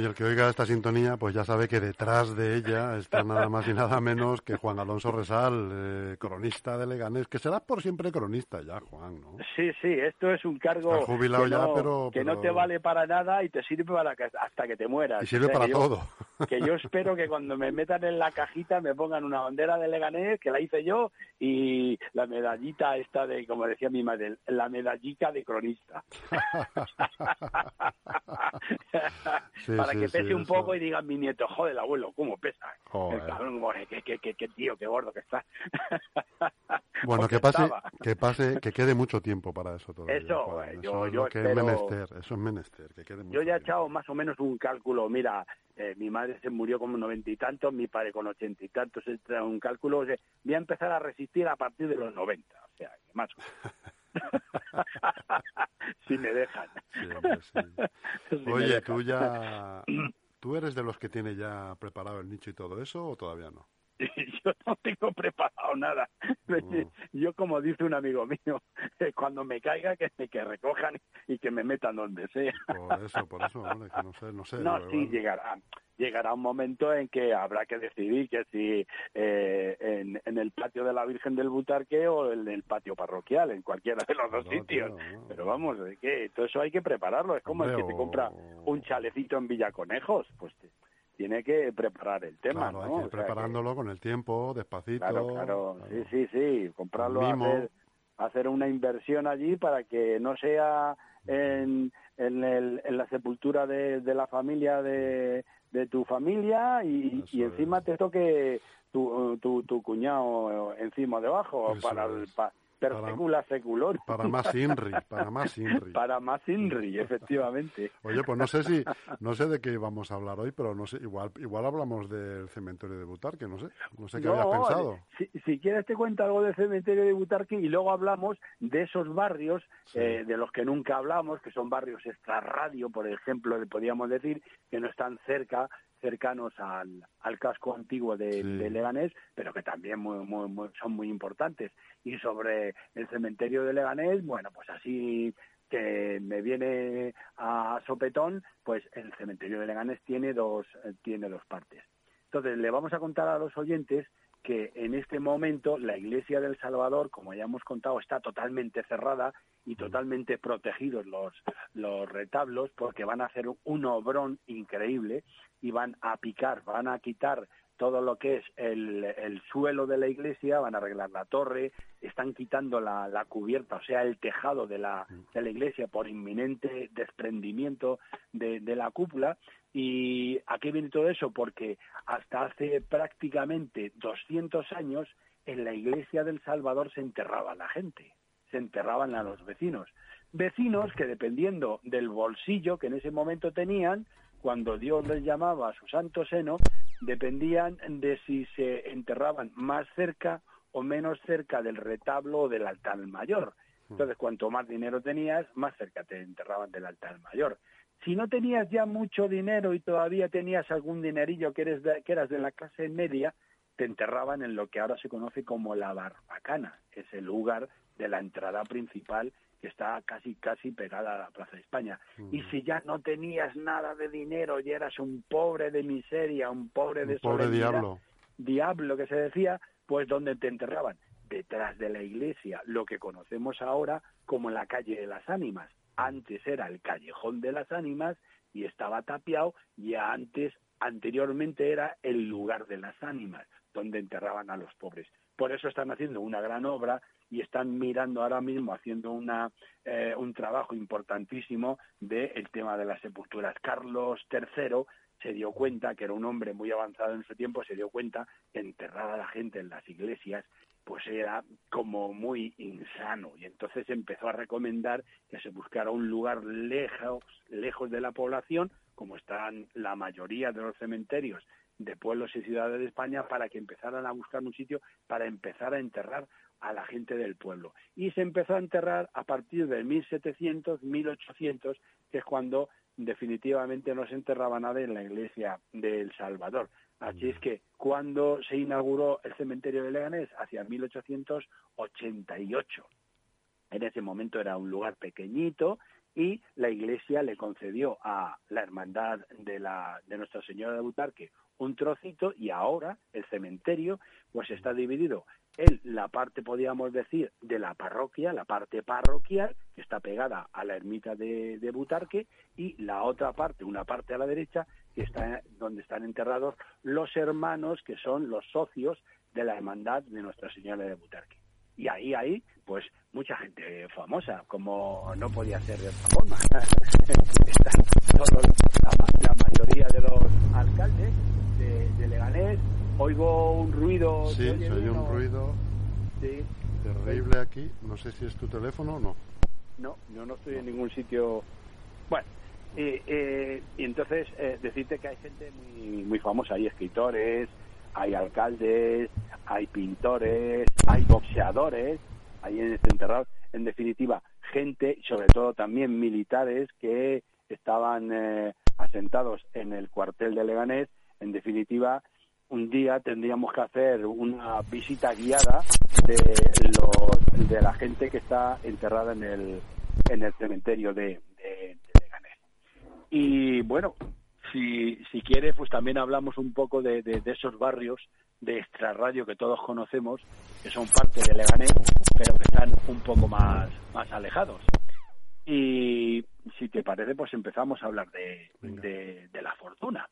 y el que oiga esta sintonía, pues ya sabe que detrás de ella está nada más y nada menos que Juan Alonso Resal, eh, cronista de Leganés, que será por siempre cronista ya, Juan, ¿no? Sí, sí, esto es un cargo jubilado que, ya, pero- que no te vale para nada y te sirve para que- hasta que te mueras. Y sirve O sea, para que yo- todo. que yo espero que cuando me metan en la cajita me pongan una bandera de Leganés, que la hice yo, y la medallita esta de, como decía mi madre, la medallita de cronista. Sí, Para sí, que sí, pese un eso. poco y digan mi nieto, joder, abuelo, ¿cómo pesa? Joder. El cabrón, qué, qué, qué, qué tío, qué gordo que está. Bueno, que pase, estaba. que pase, que quede mucho tiempo para eso todavía. Eso, eh, eso yo- es yo lo que espero- es menester, eso es menester, que quede mucho Yo ya he echado más o menos un cálculo. Mira, eh, mi madre se murió con noventa y tantos, mi padre con ochenta y tantos. Un cálculo. o sea, voy a empezar a resistir a partir de los noventa. O sea, más o menos. si me dejan. Sí, hombre, sí. Si me Oye, dejan. tú ya... ¿Tú eres de los que tiene ya preparado el nicho y todo eso o todavía no? Yo no tengo preparado nada. No. Yo, como dice un amigo mío, cuando me caiga, que, que recojan y que me metan donde sea. Por eso, por eso, hombre, que no sé, no sé. No, sí, llegará. Llegará un momento en que habrá que decidir que si eh, en, en el patio de la Virgen del Butarque o en el patio parroquial, en cualquiera de los dos sitios. tío, no. Pero vamos, ¿de qué? Todo eso hay que prepararlo. Es como el Hombre, que te compra un chalecito en Villaconejos. Pues tiene que preparar el tema, Claro, ¿no? hay que ir O sea que- preparándolo con el tiempo, despacito. Claro, claro, claro. sí, sí, sí, comprarlo, hacer, hacer una inversión allí para que no sea en, en, el- en la sepultura de, de la familia de, de tu familia y, y encima es. te toque tu, tu, tu cuñado encima debajo Eso para el pa- per Para- secula seculor. Para más Inri, para más Inri. Para más Inri, efectivamente. Oye, pues no sé si, no sé de qué vamos a hablar hoy, pero no sé, igual, igual hablamos del cementerio de Butarque, no sé, no sé qué No, habías pensado. Si, si quieres te cuento algo del cementerio de Butarque y luego hablamos de esos barrios Sí. eh, de los que nunca hablamos, que son barrios extrarradio, por ejemplo, le podríamos decir, que no están cerca cercanos al, al casco antiguo de, Sí. de Leganés, pero que también muy- muy- muy- son muy importantes. Y sobre el cementerio de Leganés, bueno, pues así que me viene a sopetón, pues el cementerio de Leganés tiene dos, eh, tiene dos partes. Entonces, le vamos a contar a los oyentes que en este momento la Iglesia del Salvador, como ya hemos contado, está totalmente cerrada y totalmente protegidos los, los retablos porque van a hacer un obrón increíble y van a picar, van a quitar todo lo que es el, el suelo de la iglesia, van a arreglar la torre, están quitando la, la cubierta, o sea, el tejado de la, de la iglesia por inminente desprendimiento de, de la cúpula. ¿Y a qué viene todo eso? Porque hasta hace prácticamente 200 años en la iglesia del Salvador se enterraba la gente, se enterraban a los vecinos. Vecinos que dependiendo del bolsillo que en ese momento tenían, cuando Dios les llamaba a su santo seno, dependían de si se enterraban más cerca o menos cerca del retablo o del altar mayor. Entonces, cuanto más dinero tenías, más cerca te enterraban del altar mayor. Si no tenías ya mucho dinero y todavía tenías algún dinerillo que, eres que eras de la clase media, te enterraban en lo que ahora se conoce como la barbacana, es el lugar de la entrada principal que está casi casi pegada a la Plaza de España. Y si ya no tenías nada de dinero y eras un pobre de miseria, un pobre de Un pobre diablo. diablo que se decía, pues donde te enterraban, detrás de la iglesia, lo que conocemos ahora como la calle de las ánimas. Antes era el callejón de las ánimas y estaba tapiado y antes, anteriormente era el lugar de las ánimas, donde enterraban a los pobres. Por eso están haciendo una gran obra y están mirando ahora mismo, haciendo una, eh, un trabajo importantísimo del tema de las sepulturas. Carlos III se dio cuenta, que era un hombre muy avanzado en su tiempo, se dio cuenta que enterrar a la gente en las iglesias pues era como muy insano y entonces empezó a recomendar que se buscara un lugar lejos, lejos de la población, como están la mayoría de los cementerios de pueblos y ciudades de España, para que empezaran a buscar un sitio para empezar a enterrar a la gente del pueblo. Y se empezó a enterrar a partir de 1700, 1800, que es cuando definitivamente no se enterraba nadie en la iglesia de El Salvador. Así es que cuando se inauguró el cementerio de Leganés, hacia 1888. En ese momento era un lugar pequeñito y la Iglesia le concedió a la Hermandad de, la, de Nuestra Señora de Butarque un trocito y ahora el cementerio pues está dividido en la parte, podríamos decir, de la parroquia, la parte parroquial, que está pegada a la ermita de, de Butarque, y la otra parte, una parte a la derecha, que está donde están enterrados los hermanos que son los socios de la hermandad de Nuestra Señora de Butarque y ahí, ahí, pues mucha gente famosa, como no podía ser de otra forma. Están todos, la, mayoría de los alcaldes de, Leganés. Oigo un ruido. Sí, se oye un ruido sí. terrible aquí. No sé si es tu teléfono o no. No, yo no estoy en ningún sitio. Bueno, eh, y entonces eh, decirte que hay gente muy, muy famosa, hay escritores, hay alcaldes, hay pintores, hay boxeadores, hay en este enterrado, en definitiva, gente, sobre todo también militares que estaban eh, asentados en el cuartel de Leganés, en definitiva, un día tendríamos que hacer una visita guiada de los de la gente que está enterrada en el en el cementerio de Leganés. Y bueno, si, si quiere, pues también hablamos un poco de, de, esos barrios de extrarradio que todos conocemos, que son parte de Leganés, pero que están un poco más, más alejados. Y si te parece, pues empezamos a hablar de, de, La Fortuna,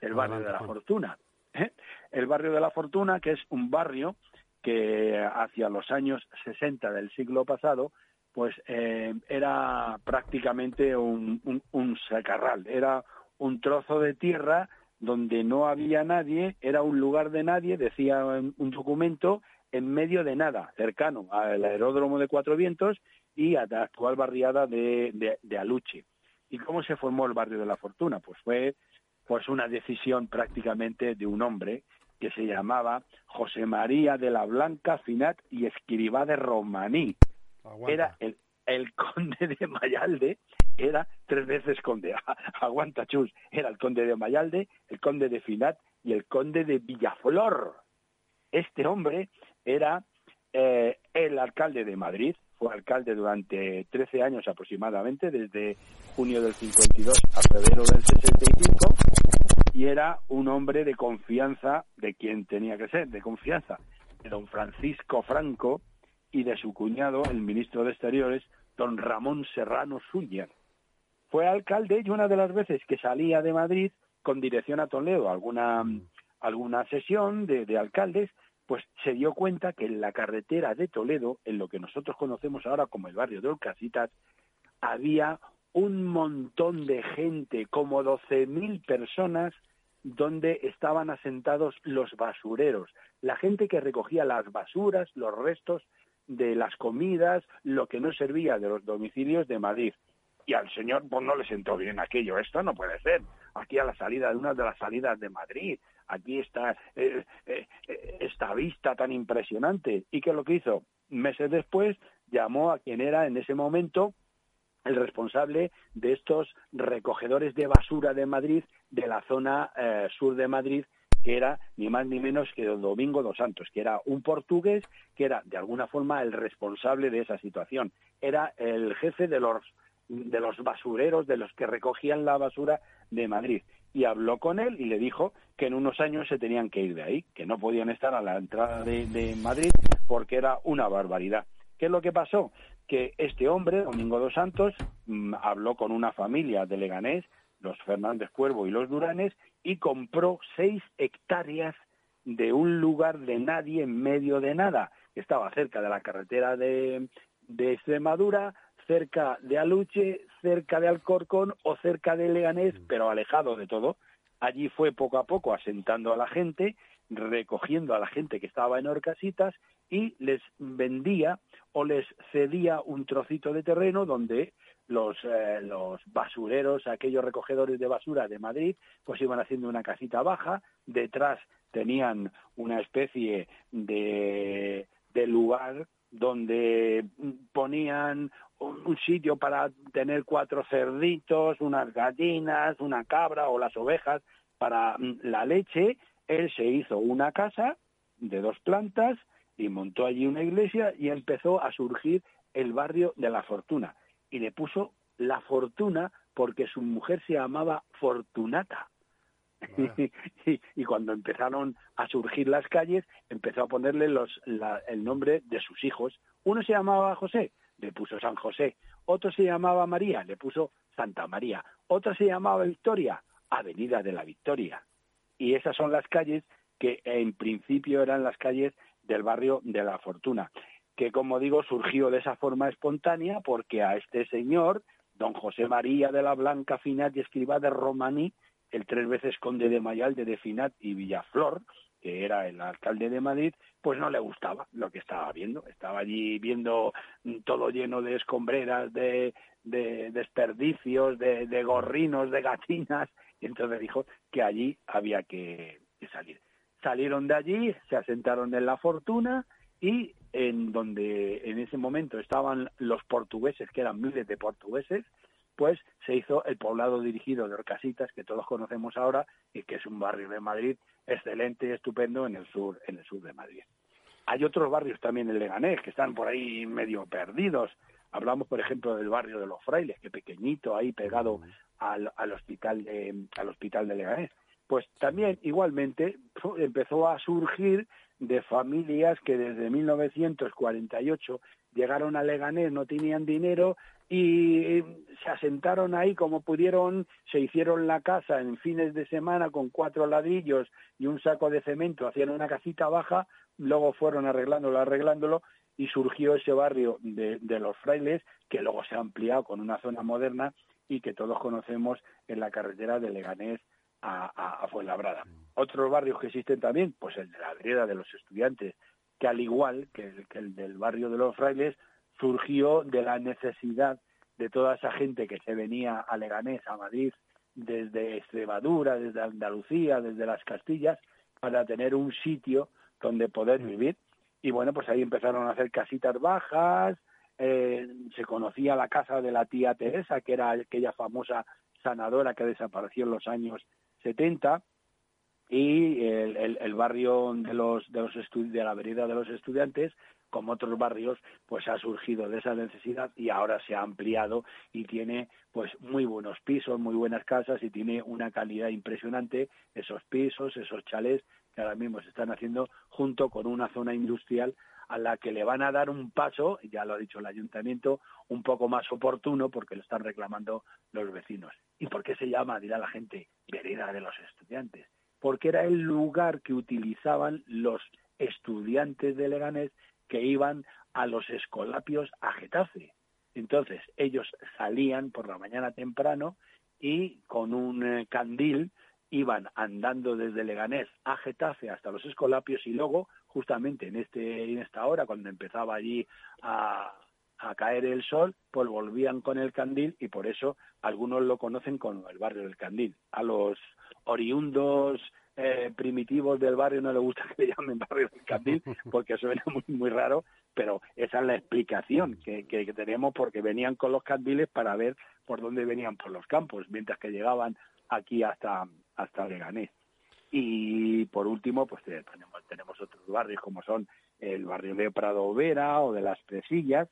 el barrio de La Fortuna. ¿eh? El barrio de La Fortuna, que es un barrio que hacia los años 60 del siglo pasado, pues eh, era prácticamente un, un, un sacarral, era un trozo de tierra donde no había nadie, era un lugar de nadie, decía un documento, en medio de nada, cercano al aeródromo de Cuatro Vientos y a la actual barriada de, de, Aluche. ¿Y cómo se formó el barrio de la Fortuna? Pues fue pues una decisión prácticamente de un hombre que se llamaba José María de la Blanca Finat y Escribá de Romaní. Era el, el conde de Mayalde era tres veces conde. Aguanta chus. Era el conde de Mayalde, el conde de Finat y el conde de Villaflor. Este hombre era eh, el alcalde de Madrid, fue alcalde durante 13 años aproximadamente, desde junio del 52 a febrero del 65, y era un hombre de confianza de quien tenía que ser, de confianza, de don Francisco Franco y de su cuñado, el ministro de Exteriores, don Ramón Serrano Suñer. Fue alcalde y una de las veces que salía de Madrid con dirección a Toledo, alguna, alguna sesión de, de alcaldes, pues se dio cuenta que en la carretera de Toledo, en lo que nosotros conocemos ahora como el barrio de Olcasitas, había un montón de gente, como 12.000 personas, donde estaban asentados los basureros, la gente que recogía las basuras, los restos de las comidas, lo que no servía de los domicilios de Madrid. Y al señor pues no le sentó bien aquello, esto no puede ser. Aquí a la salida de una de las salidas de Madrid, aquí está eh, eh, esta vista tan impresionante. ¿Y qué es lo que hizo? Meses después llamó a quien era en ese momento el responsable de estos recogedores de basura de Madrid, de la zona eh, sur de Madrid, que era ni más ni menos que don Domingo dos Santos, que era un portugués que era de alguna forma el responsable de esa situación. Era el jefe de los de los basureros, de los que recogían la basura de Madrid. Y habló con él y le dijo que en unos años se tenían que ir de ahí, que no podían estar a la entrada de, Madrid porque era una barbaridad. ¿Qué es lo que pasó? Que este hombre, Domingo dos Santos, mm, habló con una familia de Leganés, los Fernández Cuervo y los Duranes, y compró seis hectáreas de un lugar de nadie en medio de nada, que estaba cerca de la carretera de, de Extremadura, cerca de Aluche, cerca de Alcorcón o cerca de Leganés, mm. pero alejado de todo. Allí fue poco a poco asentando a la gente, recogiendo a la gente que estaba en Orcasitas y les vendía o les cedía un trocito de terreno donde los, eh, los basureros, aquellos recogedores de basura de Madrid, pues iban haciendo una casita baja, detrás tenían una especie de, de lugar donde ponían un, sitio para tener cuatro cerditos, unas gallinas, una cabra o las ovejas para mm, la leche. Él se hizo una casa de dos plantas y montó allí una iglesia y empezó a surgir el barrio de la Fortuna. Y le puso la Fortuna porque su mujer se llamaba Fortunata. y, cuando empezaron a surgir las calles, empezó a ponerle los, el nombre de sus hijos. Uno se llamaba José, le puso San José. Otro se llamaba María, le puso Santa María. Otra se llamaba Victoria, Avenida de la Victoria. Y esas son las calles que en principio eran las calles del barrio de la Fortuna, que como digo surgió de esa forma espontánea porque a este señor, don José María de la Blanca Finat y Escriba de Romaní, el tres veces conde de Mayalde de Finat y Villaflor, que era el alcalde de Madrid, pues no le gustaba lo que estaba viendo. Estaba allí viendo todo lleno de escombreras, de, desperdicios, de, gorrinos, de gatinas, y entonces dijo que allí había que, salir. Salieron de allí, se asentaron en la fortuna y en donde en ese momento estaban los portugueses, que eran miles de portugueses, pues se hizo el poblado dirigido de Orcasitas, que todos conocemos ahora, y que es un barrio de Madrid excelente y estupendo en el sur, en el sur de Madrid. Hay otros barrios también en Leganés que están por ahí medio perdidos. Hablamos, por ejemplo, del barrio de los Frailes, que pequeñito ahí pegado al, al hospital de, al hospital de Leganés. Pues también igualmente empezó a surgir de familias que desde 1948 llegaron a Leganés, no tenían dinero y se asentaron ahí como pudieron, se hicieron la casa en fines de semana con cuatro ladrillos y un saco de cemento, hacían una casita baja, luego fueron arreglándolo, arreglándolo y surgió ese barrio de, los frailes que luego se ha ampliado con una zona moderna y que todos conocemos en la carretera de Leganés a, a, Fuenlabrada. Otros barrios que existen también, pues el de la vereda de los estudiantes, que al igual que el del barrio de los frailes, surgió de la necesidad de toda esa gente que se venía a Leganés, a Madrid, desde Extremadura, desde Andalucía, desde las Castillas, para tener un sitio donde poder vivir. Y bueno, pues ahí empezaron a hacer casitas bajas, eh, se conocía la casa de la tía Teresa, que era aquella famosa sanadora que desapareció en los años 70, y el, el, barrio de los de los de la avenida de los estudiantes como otros barrios, pues ha surgido de esa necesidad y ahora se ha ampliado y tiene pues muy buenos pisos, muy buenas casas y tiene una calidad impresionante. Esos pisos, esos chalés que ahora mismo se están haciendo junto con una zona industrial a la que le van a dar un paso, ya lo ha dicho el ayuntamiento, un poco más oportuno porque lo están reclamando los vecinos. ¿Y por qué se llama, dirá la gente, vereda de los estudiantes? Porque era el lugar que utilizaban los estudiantes de Leganés que iban a los escolapios a Getafe. Entonces ellos salían por la mañana temprano y con un eh, candil iban andando desde Leganés a Getafe hasta los escolapios y luego justamente en este en esta hora cuando empezaba allí a, a caer el sol, pues volvían con el candil y por eso algunos lo conocen como el barrio del candil. A los oriundos eh, primitivos del barrio no le gusta que le llamen barrio del candil porque suena muy, muy raro, pero esa es la explicación que, que, tenemos porque venían con los candiles para ver por dónde venían por los campos, mientras que llegaban aquí hasta, hasta Leganés. Y por último, pues eh, tenemos, tenemos otros barrios como son el barrio de Prado Vera o de Las Presillas,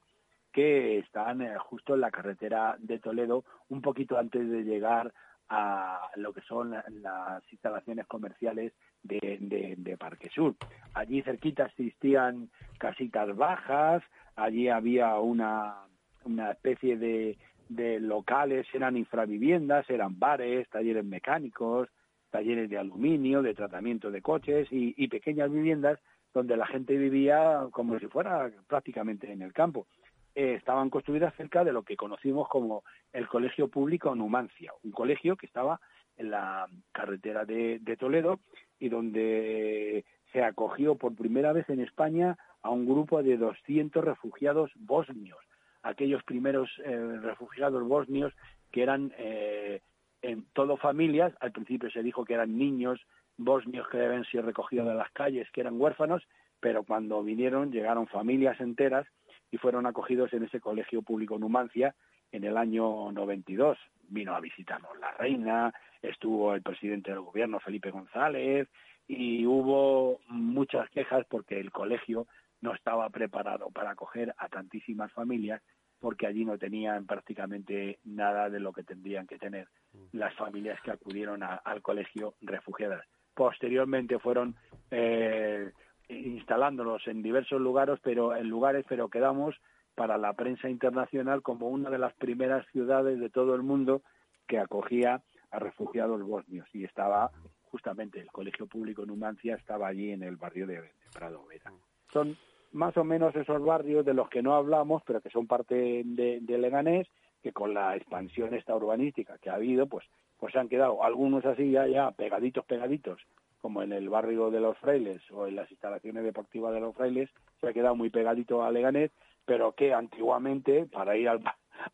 que están eh, justo en la carretera de Toledo, un poquito antes de llegar a lo que son las instalaciones comerciales de, de, Parque Sur. Allí cerquita existían casitas bajas, allí había una, una especie de, de locales, eran infraviviendas, eran bares, talleres mecánicos, talleres de aluminio, de tratamiento de coches y, y pequeñas viviendas donde la gente vivía como si fuera prácticamente en el campo. Eh, estaban construidas cerca de lo que conocimos como el Colegio Público Numancia, un colegio que estaba en la carretera de, Toledo y donde se acogió por primera vez en España a un grupo de 200 refugiados bosnios, aquellos primeros eh, refugiados bosnios que eran eh, en todo familias, al principio se dijo que eran niños bosnios que deben ser recogidos de las calles, que eran huérfanos, pero cuando vinieron llegaron familias enteras y fueron acogidos en ese colegio público Numancia en el año 92. Vino a visitarnos la reina, estuvo el presidente del gobierno, Felipe González, y hubo muchas quejas porque el colegio no estaba preparado para acoger a tantísimas familias porque allí no tenían prácticamente nada de lo que tendrían que tener las familias que acudieron al colegio refugiadas. Posteriormente fueron eh, instalándolos en diversos lugares, pero en lugares, pero quedamos para la prensa internacional como una de las primeras ciudades de todo el mundo que acogía a refugiados bosnios y estaba justamente el colegio público Numancia estaba allí en el barrio de, Prado Vera. Son más o menos esos barrios de los que no hablamos, pero que son parte de, Leganés, que con la expansión esta urbanística que ha habido, pues, pues se han quedado algunos así ya, ya pegaditos, pegaditos, como en el barrio de los Frailes o en las instalaciones deportivas de los Frailes, se ha quedado muy pegadito a Leganés, pero que antiguamente, para ir al,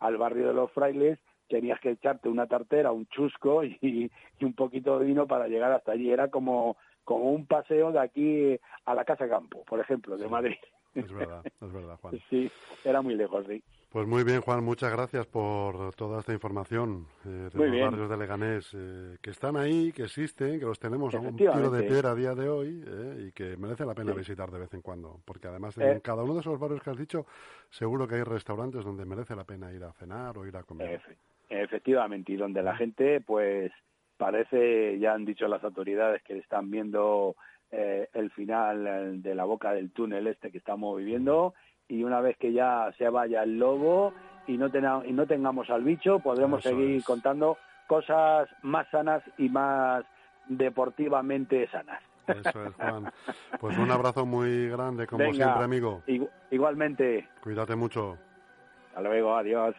al barrio de los Frailes, tenías que echarte una tartera, un chusco y, un poquito de vino para llegar hasta allí. Era como, como un paseo de aquí a la Casa Campo, por ejemplo, de Madrid. Es verdad, es verdad, Juan. Sí, era muy lejos, sí. Pues muy bien, Juan, muchas gracias por toda esta información eh, de los barrios de Leganés, eh, que están ahí, que existen, que los tenemos a un tiro de piedra a día de hoy eh, y que merece la pena visitar de vez en cuando, porque además en cada uno de esos barrios que has dicho, seguro que hay restaurantes donde merece la pena ir a cenar o ir a comer. Efectivamente, y donde la gente, pues, parece, ya han dicho las autoridades que están viendo el final de la boca del túnel este que estamos viviendo y una vez que ya se vaya el lobo y no, y no tengamos al bicho, podremos seguir contando cosas más sanas y más deportivamente sanas. Eso es, Juan. Pues un abrazo muy grande, como siempre, amigo. igualmente. Cuídate mucho. Hasta luego, adiós.